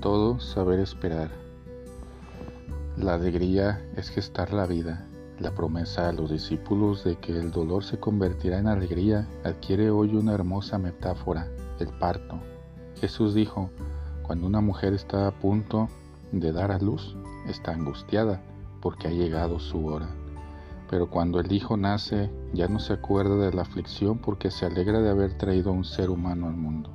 todo, saber esperar. La alegría es gestar la vida. La promesa a los discípulos de que el dolor se convertirá en alegría adquiere hoy una hermosa metáfora, el parto. Jesús dijo, cuando una mujer está a punto de dar a luz, está angustiada porque ha llegado su hora. Pero cuando el Hijo nace, ya no se acuerda de la aflicción porque se alegra de haber traído a un ser humano al mundo.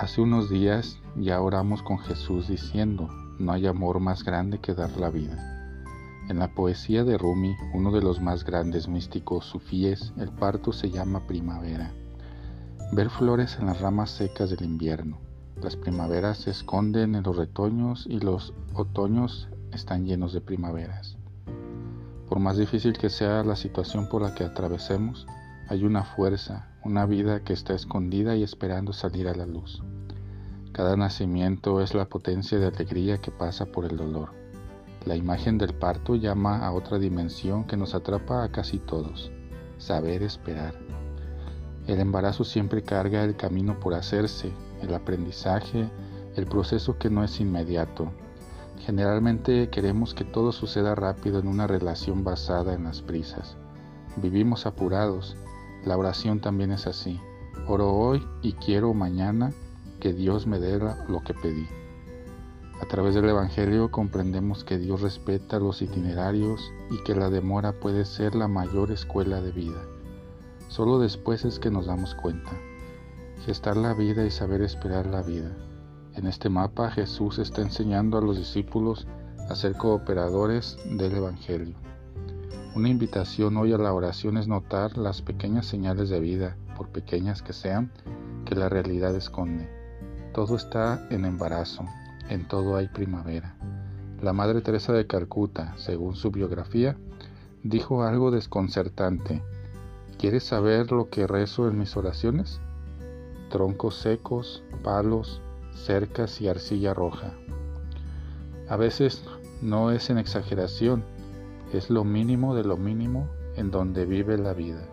Hace unos días ya oramos con Jesús diciendo, no hay amor más grande que dar la vida. En la poesía de Rumi, uno de los más grandes místicos sufíes, el parto se llama primavera. Ver flores en las ramas secas del invierno. Las primaveras se esconden en los retoños y los otoños están llenos de primaveras. Por más difícil que sea la situación por la que atravesemos, hay una fuerza, una vida que está escondida y esperando salir a la luz. Cada nacimiento es la potencia de alegría que pasa por el dolor. La imagen del parto llama a otra dimensión que nos atrapa a casi todos, saber esperar. El embarazo siempre carga el camino por hacerse, el aprendizaje, el proceso que no es inmediato. Generalmente queremos que todo suceda rápido en una relación basada en las prisas. Vivimos apurados, la oración también es así. Oro hoy y quiero mañana que Dios me dé lo que pedí. A través del Evangelio comprendemos que Dios respeta los itinerarios y que la demora puede ser la mayor escuela de vida. Solo después es que nos damos cuenta. Gestar la vida y saber esperar la vida. En este mapa Jesús está enseñando a los discípulos a ser cooperadores del Evangelio. Una invitación hoy a la oración es notar las pequeñas señales de vida, por pequeñas que sean, que la realidad esconde. Todo está en embarazo, en todo hay primavera. La Madre Teresa de Calcuta, según su biografía, dijo algo desconcertante. ¿Quieres saber lo que rezo en mis oraciones? Troncos secos, palos, cercas y arcilla roja. A veces no es en exageración, es lo mínimo de lo mínimo en donde vive la vida.